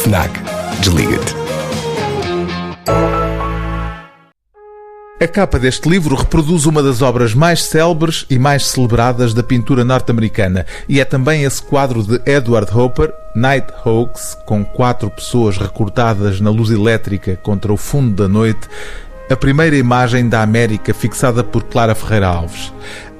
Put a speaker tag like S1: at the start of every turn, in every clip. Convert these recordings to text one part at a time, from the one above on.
S1: FNAC. Desliga-te.
S2: A capa deste livro reproduz uma das obras mais célebres e mais celebradas da pintura norte-americana e é também esse quadro de Edward Hopper, Nighthawks, com quatro pessoas recortadas na luz elétrica contra o fundo da noite, a primeira imagem da América fixada por Clara Ferreira Alves.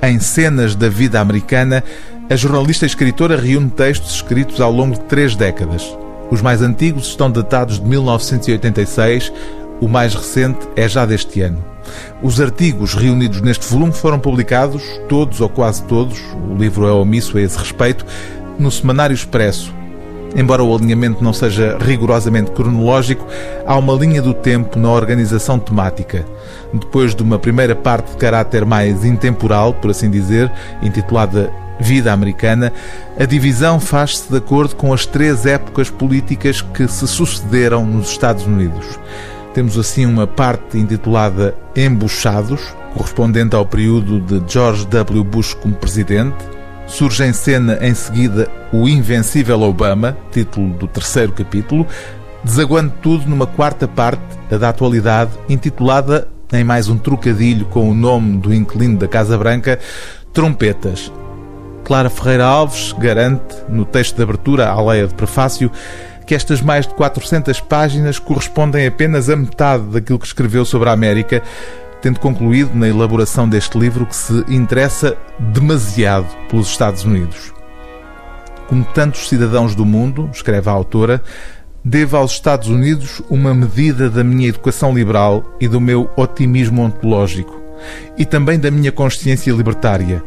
S2: Em Cenas da Vida Americana, a jornalista e escritora reúne textos escritos ao longo de três décadas. Os mais antigos estão datados de 1986, o mais recente é já deste ano. Os artigos reunidos neste volume foram publicados, todos ou quase todos, o livro é omisso a esse respeito, no Semanário Expresso. Embora o alinhamento não seja rigorosamente cronológico, há uma linha do tempo na organização temática. Depois de uma primeira parte de caráter mais intemporal, por assim dizer, intitulada Vida Americana, a divisão faz-se de acordo com as três épocas políticas que se sucederam nos Estados Unidos. Temos assim uma parte intitulada Embuchados, correspondente ao período de George W. Bush como presidente. Surge em cena em seguida o Invencível Obama, título do terceiro capítulo, desaguando tudo numa quarta parte, a da atualidade, intitulada, em mais um trocadilho com o nome do inquilino da Casa Branca, Trompetas. Clara Ferreira Alves garante, no texto de abertura à leia de prefácio, que estas mais de 400 páginas correspondem apenas a metade daquilo que escreveu sobre a América, tendo concluído na elaboração deste livro que se interessa demasiado pelos Estados Unidos. Como tantos cidadãos do mundo, escreve a autora, devo aos Estados Unidos uma medida da minha educação liberal e do meu otimismo ontológico, e também da minha consciência libertária.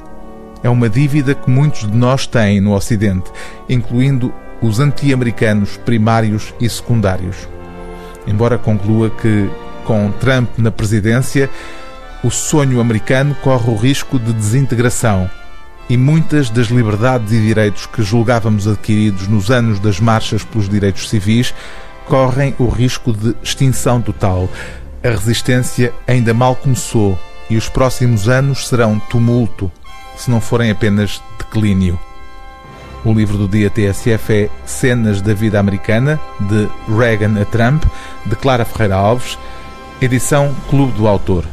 S2: É uma dívida que muitos de nós têm no Ocidente, incluindo os anti-americanos primários e secundários. Embora conclua que, com Trump na presidência, o sonho americano corre o risco de desintegração e muitas das liberdades e direitos que julgávamos adquiridos nos anos das marchas pelos direitos civis correm o risco de extinção total. A resistência ainda mal começou e os próximos anos serão tumulto, se não forem apenas declínio. O livro do dia TSF é Cenas da Vida Americana, de Reagan a Trump, de Clara Ferreira Alves, edição Clube do Autor.